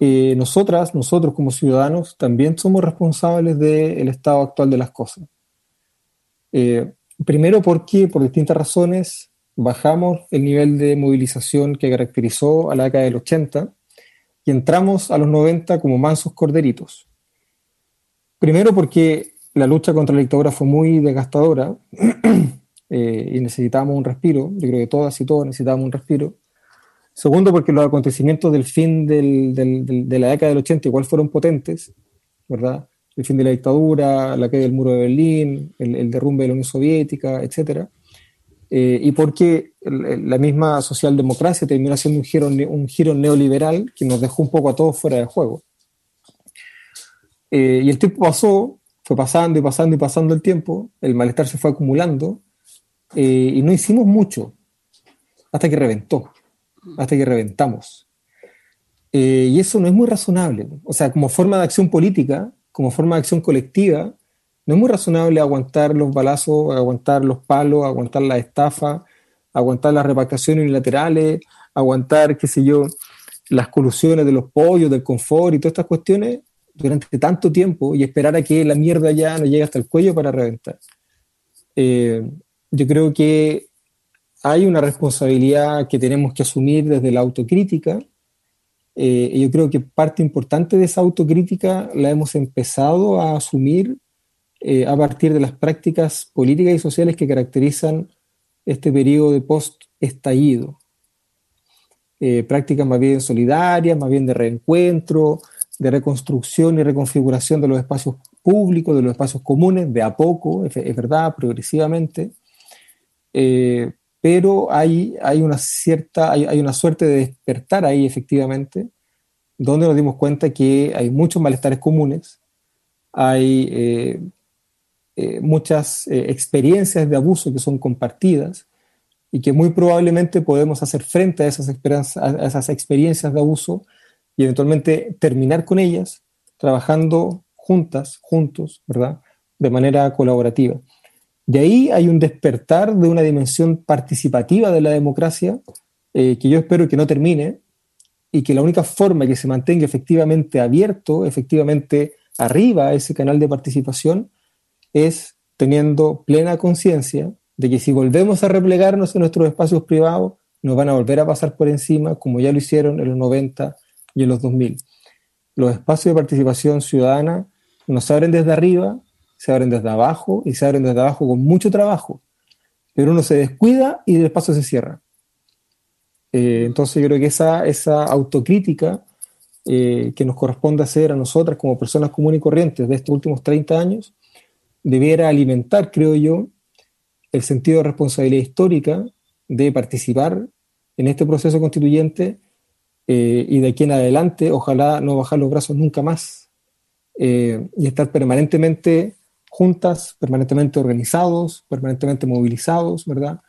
Speaker 5: Eh, nosotras, nosotros como ciudadanos, también somos responsables del estado actual de las cosas. Eh, primero porque, por distintas razones, bajamos el nivel de movilización que caracterizó a la década del 80 y entramos a los 90 como mansos corderitos. Primero porque la lucha contra la dictadura fue muy desgastadora [CLEARS THROAT] eh, y necesitábamos un respiro, yo creo que todas y todos necesitábamos un respiro. Segundo porque los acontecimientos del fin del, de la década del 80 igual fueron potentes, ¿verdad? El fin de la dictadura, la caída del muro de Berlín, el, el derrumbe de la Unión Soviética, etcétera eh, y porque la misma socialdemocracia terminó haciendo un giro, un giro neoliberal que nos dejó un poco a todos fuera de juego. Eh, y el tiempo pasó, fue pasando y pasando y pasando el tiempo, el malestar se fue acumulando eh, y no hicimos mucho hasta que reventó, hasta que reventamos. y eso no es muy razonable. O sea, como forma de acción política, como forma de acción colectiva, no es muy razonable aguantar los balazos, aguantar los palos, aguantar la estafa, aguantar las repatriaciones unilaterales, aguantar, qué sé yo, las colusiones de los pollos, del confort y todas estas cuestiones durante tanto tiempo y esperar a que la mierda ya no llegue hasta el cuello para reventar. Eh, yo creo que hay una responsabilidad que tenemos que asumir desde la autocrítica. Eh, yo creo que parte importante de esa autocrítica la hemos empezado a asumir eh, a partir de las prácticas políticas y sociales que caracterizan este periodo de post-estallido. Eh, prácticas más bien solidarias, más bien de reencuentro, de reconstrucción y reconfiguración de los espacios públicos, de los espacios comunes, de a poco, es, verdad, progresivamente, eh, pero hay, hay una cierta, hay, hay, una suerte de despertar ahí efectivamente, donde nos dimos cuenta que hay muchos malestares comunes, hay eh, eh, muchas eh, experiencias de abuso que son compartidas y que muy probablemente podemos hacer frente a esas, experiencias de abuso y eventualmente terminar con ellas trabajando juntas, juntos, ¿verdad? De manera colaborativa. De ahí hay un despertar de una dimensión participativa de la democracia eh, que yo espero que no termine y que la única forma que se mantenga efectivamente abierto, efectivamente arriba ese canal de participación, es teniendo plena conciencia de que si volvemos a replegarnos en nuestros espacios privados, nos van a volver a pasar por encima, como ya lo hicieron en los 90 y en los 2000. Los espacios de participación ciudadana nos abren desde arriba se abren desde abajo y se abren desde abajo con mucho trabajo, pero uno se descuida y el espacio se cierra. Eh, entonces yo creo que esa, esa autocrítica eh, que nos corresponde hacer a nosotras como personas comunes y corrientes de estos últimos 30 años, debiera alimentar, creo yo, el sentido de responsabilidad histórica de participar en este proceso constituyente eh, y de aquí en adelante, ojalá no bajar los brazos nunca más y estar permanentemente juntas, permanentemente organizados, permanentemente movilizados, ¿verdad?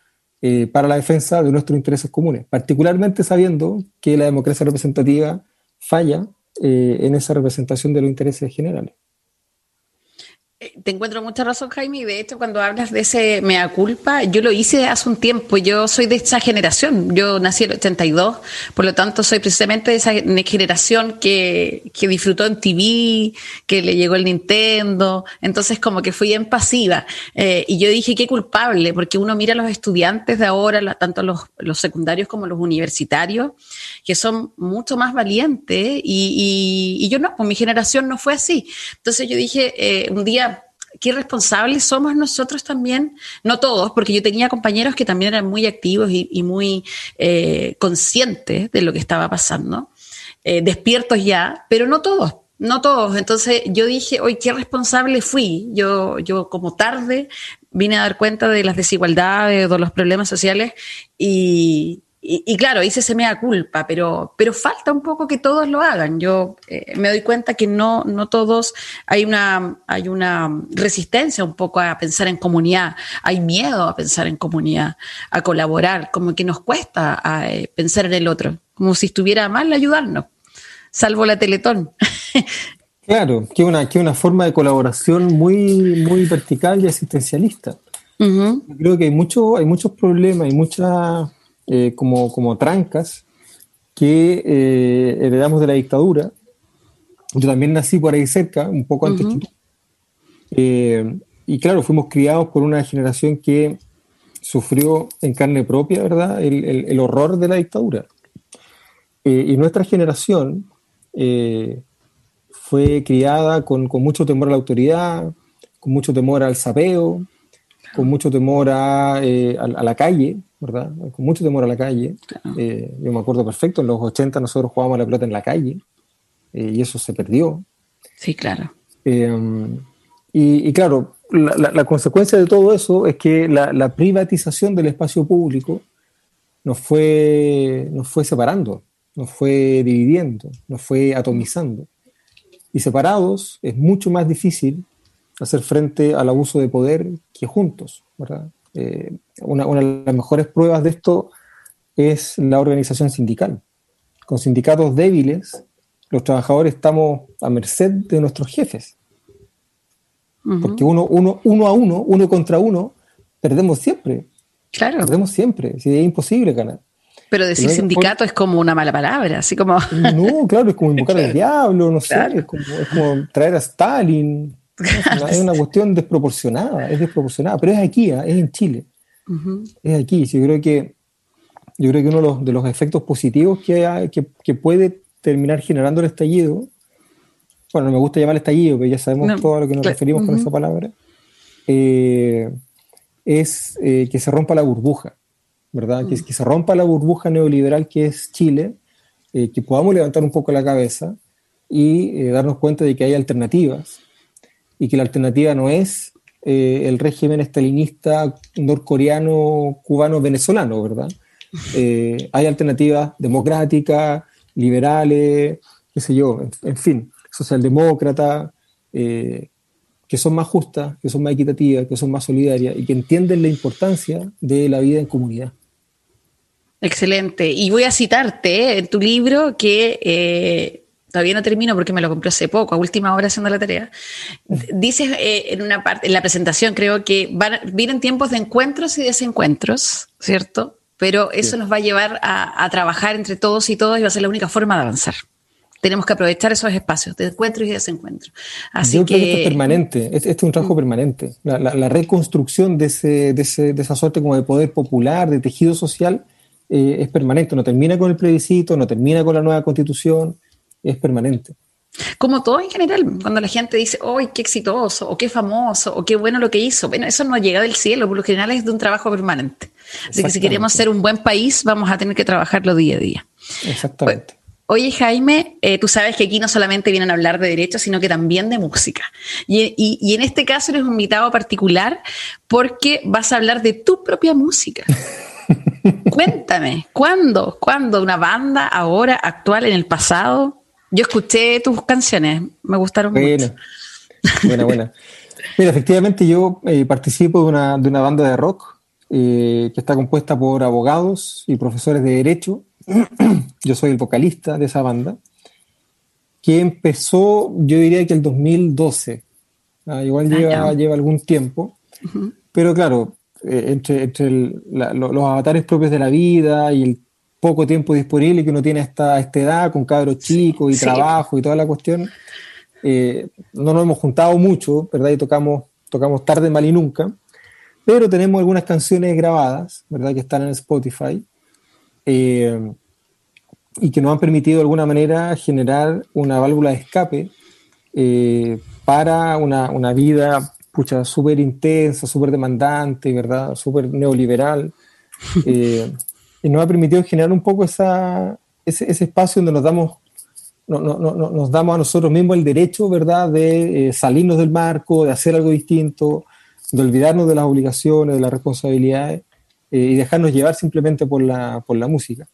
Speaker 5: Eh, para la defensa de nuestros intereses comunes, particularmente sabiendo que la democracia representativa falla eh, en esa representación de los intereses generales.
Speaker 4: Te encuentro mucha razón, Jaime, y de hecho cuando hablas de ese mea culpa, yo lo hice hace un tiempo, yo soy de esa generación, yo nací en el 82, por lo tanto soy precisamente de esa generación que, que disfrutó en TV, que le llegó el Nintendo, entonces como que fui en pasiva, eh, y yo dije qué culpable, porque uno mira a los estudiantes de ahora, tanto los, los secundarios como los universitarios, que son mucho más valientes, y, y, y yo no, pues mi generación no fue así, entonces yo dije eh, un día, qué responsables somos nosotros también, no todos, porque yo tenía compañeros que también eran muy activos y, muy eh, conscientes de lo que estaba pasando, eh, despiertos ya, pero no todos. No todos. Entonces yo dije, hoy qué responsable fui. Yo, yo como tarde vine a dar cuenta de las desigualdades, de los problemas sociales y, y, y, claro, hice ese mea culpa, pero, pero falta un poco que todos lo hagan. Yo eh, me doy cuenta que no, no todos, hay una, hay una resistencia un poco a pensar en comunidad, hay miedo a pensar en comunidad, a colaborar, como que nos cuesta a, eh, pensar en el otro, como si estuviera mal ayudarnos, salvo la Teletón. [LAUGHS]
Speaker 5: Claro, que una, que una forma de colaboración muy, muy vertical y asistencialista. Uh -huh. Creo que hay, mucho, hay muchos problemas, hay muchas eh, como, como trancas que eh, heredamos de la dictadura. Yo también nací por ahí cerca, un poco antes uh -huh. que tú. Eh, y claro, fuimos criados por una generación que sufrió en carne propia, ¿verdad?, el, el, el horror de la dictadura. y nuestra generación fue criada con, con mucho temor a la autoridad, con mucho temor al sapeo, con mucho temor a, eh, a, a, la calle, ¿verdad? Con mucho temor a la calle. Claro. Eh, yo me acuerdo perfecto, en los 80 nosotros jugábamos la pelota en la calle eh, y eso se perdió.
Speaker 4: Sí, claro.
Speaker 5: Em, y, y, claro, la, la, la, consecuencia de todo eso es que la, la, privatización del espacio público nos fue, nos fue separando, nos fue dividiendo, nos fue atomizando. Y separados es mucho más difícil hacer frente al abuso de poder que juntos, ¿verdad? Eh, una, una, de las mejores pruebas de esto es la organización sindical. Con sindicatos débiles, los trabajadores estamos a merced de nuestros jefes. Uh -huh. Porque uno, uno, uno a uno, uno contra uno, perdemos siempre.
Speaker 4: Claro.
Speaker 5: Perdemos siempre. Si es imposible ganar.
Speaker 4: Pero decir Pero sindicato es como una mala palabra, así como.
Speaker 5: No, claro, es como invocar al [LAUGHS] diablo, no claro. sé, es como, es como traer a Stalin. Es una, es una, cuestión desproporcionada, es desproporcionada, pero es aquí, ¿eh? es en Chile. Uh -huh. Es aquí. Yo creo que yo creo que uno de los, de los efectos positivos que, hay, que, que, puede terminar generando el estallido, bueno, no me gusta llamar estallido, pero ya sabemos no, todo a lo que nos claro. referimos uh -huh. con esa palabra, eh, es eh, que se rompa la burbuja, ¿verdad? Uh -huh. que, que, se rompa la burbuja neoliberal que es Chile, eh, que podamos levantar un poco la cabeza y darnos cuenta de que hay alternativas y que la alternativa no es eh, el régimen estalinista norcoreano, cubano, venezolano, ¿verdad? Eh, hay alternativas democráticas, liberales, qué sé yo, en, fin, socialdemócratas, eh, que son más justas, que son más equitativas, que son más solidarias y que entienden la importancia de la vida en comunidad.
Speaker 4: Excelente. Y voy a citarte en tu libro que todavía no termino porque me lo compré hace poco, a última hora haciendo la tarea. Dices eh, en una parte, en la presentación creo que van, vienen tiempos de encuentros y desencuentros, ¿cierto? Pero eso
Speaker 5: Sí.
Speaker 4: nos va a llevar a, a trabajar entre todos y todas y va a ser la única forma de avanzar. Tenemos que aprovechar esos espacios de encuentros y desencuentros. Así
Speaker 5: Yo
Speaker 4: que,
Speaker 5: creo que esto es permanente, este, este es un trabajo permanente. La, la- la reconstrucción de, ese, de, ese- de esa suerte como de poder popular, de tejido social, eh, es permanente. No termina con el plebiscito, no termina con la nueva constitución, es permanente.
Speaker 4: Como todo en general, cuando la gente dice, ¡ay, qué exitoso! o qué famoso, o qué bueno lo que hizo. Bueno, eso no llega del cielo, por lo general es de un trabajo permanente. Así que si queremos ser un buen país, vamos a tener que trabajarlo día a día.
Speaker 5: Exactamente.
Speaker 4: Oye, Jaime, eh, tú sabes que aquí no solamente vienen a hablar de derechos, sino que también de música. Y, y- y en este caso eres un invitado particular porque vas a hablar de tu propia música. [LAUGHS] Cuéntame, ¿cuándo? ¿Cuándo una banda ahora, actual, en el pasado? Yo escuché tus canciones, me gustaron mucho.
Speaker 5: Buena, buena. [LAUGHS] Mira, efectivamente yo eh, participo de una, de una banda de rock eh, que está compuesta por abogados y profesores de derecho. [CLEARS THROAT] yo soy el vocalista de esa banda, que empezó, yo diría que el 2012. Ah, igual
Speaker 4: Ah,
Speaker 5: lleva, lleva algún tiempo, pero claro, eh, entre, entre el- la- lo- los avatares propios de la vida y el poco tiempo disponible que uno tiene a esta, edad, con cabros chicos y
Speaker 4: Sí.
Speaker 5: trabajo y toda la cuestión, eh, no nos hemos juntado mucho, ¿verdad? Y tocamos, tocamos tarde, mal y nunca, pero tenemos algunas canciones grabadas, ¿verdad? Que están en Spotify eh, y que nos han permitido de alguna manera generar una válvula de escape eh, para una, una vida pucha, súper intensa, súper demandante, ¿verdad? Súper neoliberal. [LAUGHS] eh, y nos ha permitido generar un poco esa, ese, ese espacio donde nos damos, no- no- no- no- nos damos a nosotros mismos el derecho, ¿verdad?, de eh, salirnos del marco, de hacer algo distinto, de olvidarnos de las obligaciones, de las responsabilidades eh, y dejarnos llevar simplemente por la, por la música.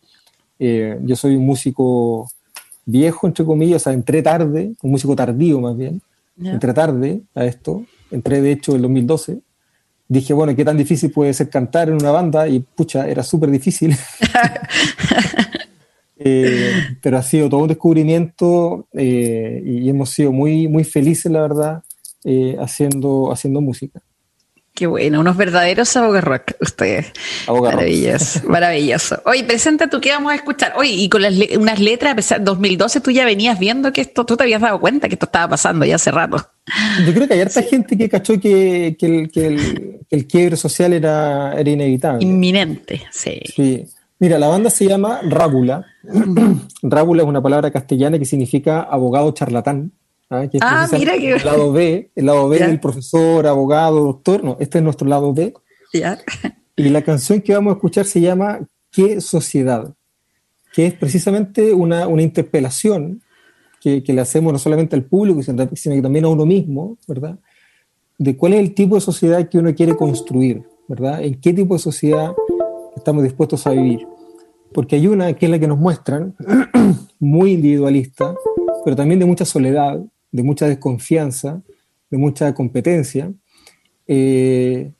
Speaker 5: Eh, yo soy un músico viejo, entre comillas, o sea, entré tarde, un músico tardío más bien,
Speaker 4: Ya.
Speaker 5: entré tarde a esto, entré de hecho en el 2012. Dije, bueno, ¿qué tan difícil puede ser cantar en una banda? Y pucha, era súper difícil. [LAUGHS] Eh, pero ha sido todo un descubrimiento eh, y hemos sido muy, muy felices, la verdad, eh, haciendo, haciendo música.
Speaker 4: Qué bueno, unos verdaderos aboga rock, ustedes.
Speaker 5: Aboga rock.
Speaker 4: maravilloso, [LAUGHS] maravilloso. Oye, presenta tú qué vamos a escuchar. Oye, y con las le- unas letras, a pesar 2012 tú ya venías viendo que esto, tú te habías dado cuenta que esto estaba pasando ya hace rato.
Speaker 5: Yo creo que hay harta gente que cachó que, que el, que, el, que el quiebre social era, era inevitable.
Speaker 4: Inminente, sí.
Speaker 5: Sí. Mira, la banda se llama Rábula. [CLEARS THROAT] Rábula es una palabra castellana que significa abogado charlatán. ¿Ah? Que es
Speaker 4: Ah,
Speaker 5: precisamente
Speaker 4: mira que-
Speaker 5: El lado [LAUGHS] B, el lado B del profesor, abogado, doctor. No, este es nuestro lado B.
Speaker 4: Ya.
Speaker 5: Y la canción que vamos a escuchar se llama ¿Qué sociedad? Que es precisamente una, una interpelación que, que le hacemos no solamente al público, sino que también a uno mismo, ¿verdad? De cuál es el tipo de sociedad que uno quiere construir, ¿verdad? En qué tipo de sociedad estamos dispuestos a vivir. Porque hay una que es la que nos muestran, [CLEARS THROAT] muy individualista, pero también de mucha soledad, de mucha desconfianza, de mucha competencia. Eh,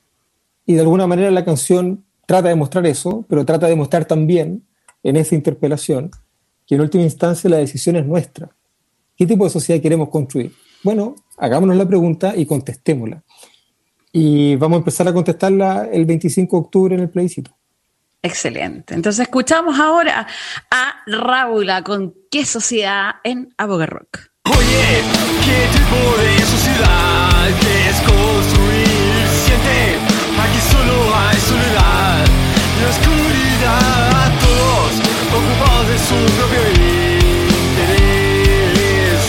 Speaker 5: y de alguna manera la canción trata de mostrar eso, pero trata de mostrar también en esa interpelación que en última instancia la decisión es nuestra. ¿Qué tipo de sociedad queremos construir? Bueno, hagámonos la pregunta y contestémosla. Y vamos a empezar a contestarla el 25 de octubre en el plebiscito.
Speaker 4: Excelente. Entonces escuchamos ahora a Rábula con qué sociedad en Aboga Rock.
Speaker 7: Oye, ¿qué tipo de sociedad quieres construir? Siente, aquí solo hay soledad y oscuridad. Todos ocupados de su propio interés.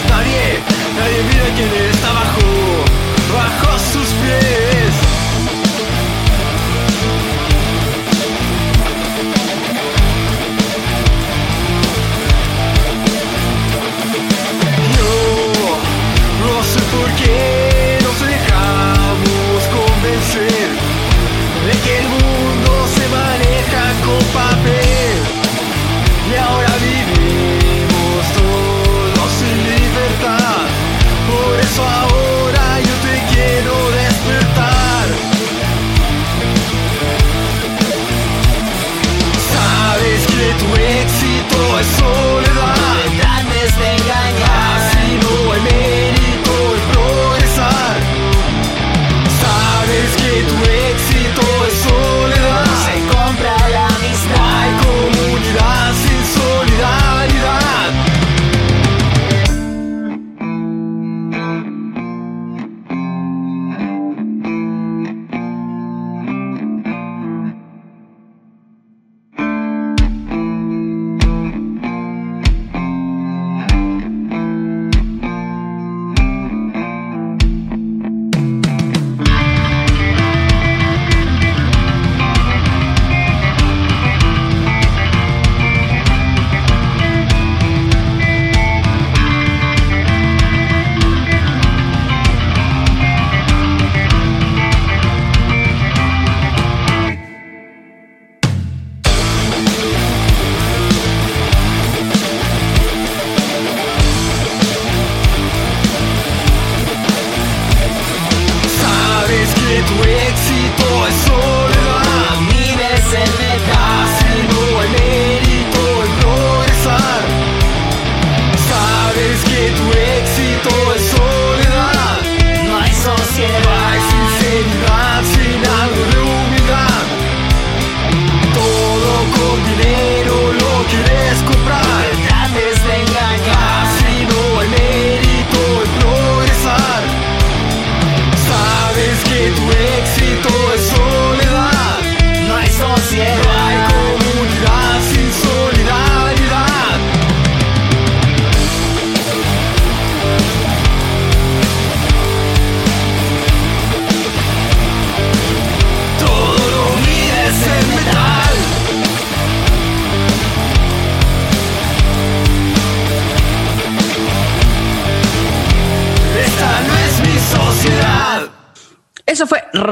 Speaker 7: Nadie, nadie mira quién está abajo, bajo sus pies.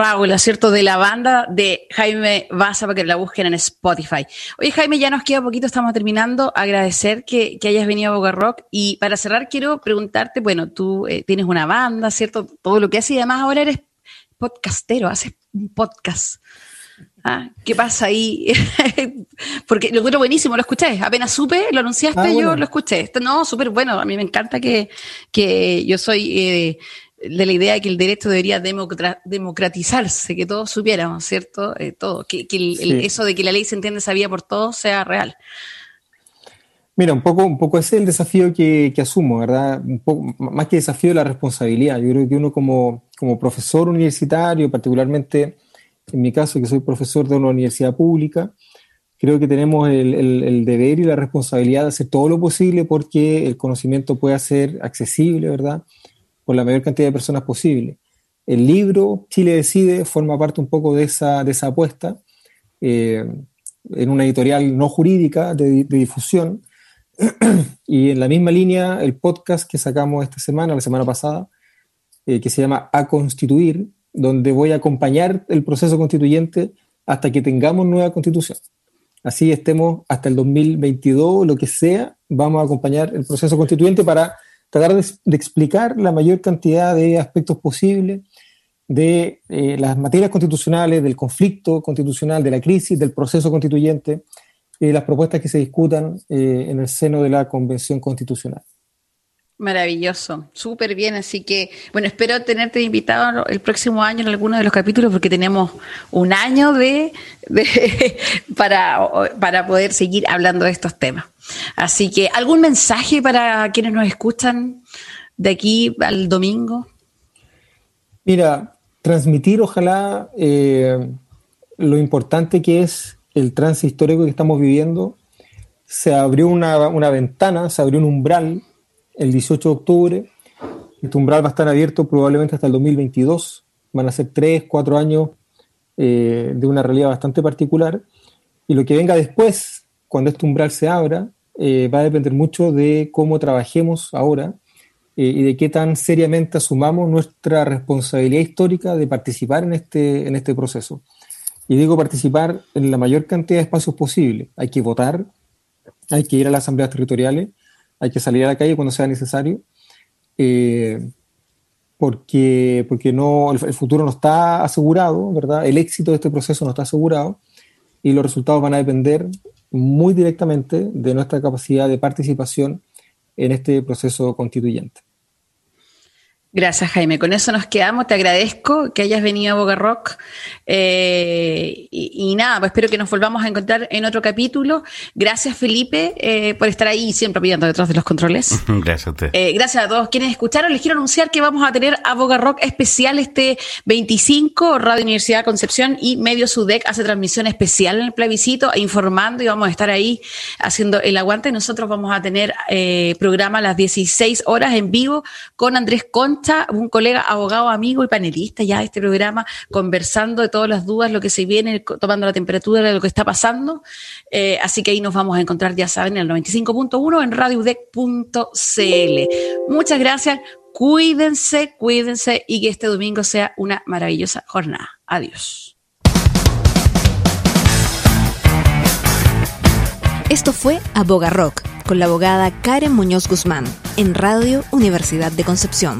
Speaker 4: Raúl, acierto de la banda de Jaime Baza para que la busquen en Spotify. Oye, Jaime, ya nos queda poquito, estamos terminando. Agradecer que, que hayas venido a Boca Rock. Y para cerrar, quiero preguntarte, bueno, tú eh, tienes una banda, ¿cierto? Todo lo que haces y además ahora eres podcastero, haces un podcast. Ah, ¿Qué pasa ahí? [LAUGHS] Porque lo encuentro buenísimo, lo escuché. Apenas supe, lo anunciaste,
Speaker 5: Ah,
Speaker 4: yo lo escuché. No, súper bueno. A mí me encanta que, que yo soy eh, de la idea de que el derecho debería democra- democratizarse, que todos supiéramos, ¿cierto? Eh, todo. Que, que el- el-
Speaker 5: Sí.
Speaker 4: eso de que la ley se entiende sabía por todos sea real.
Speaker 5: Mira, un poco, un poco ese es el desafío que, que asumo, ¿verdad? Un poco, más que desafío, la responsabilidad. Yo creo que uno como, como profesor universitario, particularmente en mi caso, que soy profesor de una universidad pública, creo que tenemos el, el- el deber y la responsabilidad de hacer todo lo posible porque el conocimiento pueda ser accesible, ¿verdad? Por la mayor cantidad de personas posible. El libro Chile Decide forma parte un poco de esa, de esa apuesta eh, en una editorial no jurídica de, de difusión. [CLEARS THROAT] Y en la misma línea, el podcast que sacamos esta semana, la semana pasada, eh, que se llama A Constituir, donde voy a acompañar el proceso constituyente hasta que tengamos nueva constitución. Así estemos hasta el 2022, lo que sea, vamos a acompañar el proceso constituyente para tratar de, explicar la mayor cantidad de aspectos posibles de eh, las materias constitucionales, del conflicto constitucional, de la crisis, del proceso constituyente, y las propuestas que se discutan eh, en el seno de la Convención Constitucional.
Speaker 4: Maravilloso, súper bien. Así que, bueno, espero tenerte invitado el próximo año en alguno de los capítulos porque tenemos un año de, [LAUGHS] para, para poder seguir hablando de estos temas. Así que, ¿algún mensaje para quienes nos escuchan de aquí al domingo?
Speaker 5: Mira, transmitir ojalá eh, lo importante que es el trance histórico que estamos viviendo. Se abrió una, una ventana, se abrió un umbral el 18 de octubre. Este umbral va a estar abierto probablemente hasta el 2022. Van a ser tres, cuatro años eh, de una realidad bastante particular. Y lo que venga después, cuando este umbral se abra, eh, va a depender mucho de cómo trabajemos ahora eh, y de qué tan seriamente asumamos nuestra responsabilidad histórica de participar en este, en este proceso. Y digo participar en la mayor cantidad de espacios posible. Hay que votar, hay que ir a las asambleas territoriales, hay que salir a la calle cuando sea necesario, eh, porque, porque no, el, el futuro no está asegurado, ¿verdad? El éxito de este proceso no está asegurado y los resultados van a depender muy directamente de nuestra capacidad de participación en este proceso constituyente.
Speaker 4: Gracias, Jaime. Con eso nos quedamos. Te agradezco que hayas venido a Boca Rock. Eh, y, y, nada, pues espero que nos volvamos a encontrar en otro capítulo. Gracias, Felipe, eh, por estar ahí siempre pillando detrás de los controles. [LAUGHS]
Speaker 6: Gracias a usted.
Speaker 4: Eh, gracias a todos quienes escucharon. Les quiero anunciar que vamos a tener a Boca Rock especial este 25. Radio Universidad de Concepción y Medio Sudec hace transmisión especial en el plebiscito, informando y vamos a estar ahí haciendo el aguante. Nosotros vamos a tener eh, programa a las 16 horas en vivo con Andrés Un colega abogado, amigo y panelista ya de este programa, conversando de todas las dudas, lo que se viene, tomando la temperatura de lo que está pasando. Eh, así que ahí nos vamos a encontrar, ya saben, en el 95.1 en radiodec.cl. Muchas gracias, cuídense, cuídense y que este domingo sea una maravillosa jornada. Adiós.
Speaker 3: Esto fue Aboga Rock con la abogada Karen Muñoz Guzmán en Radio Universidad de Concepción.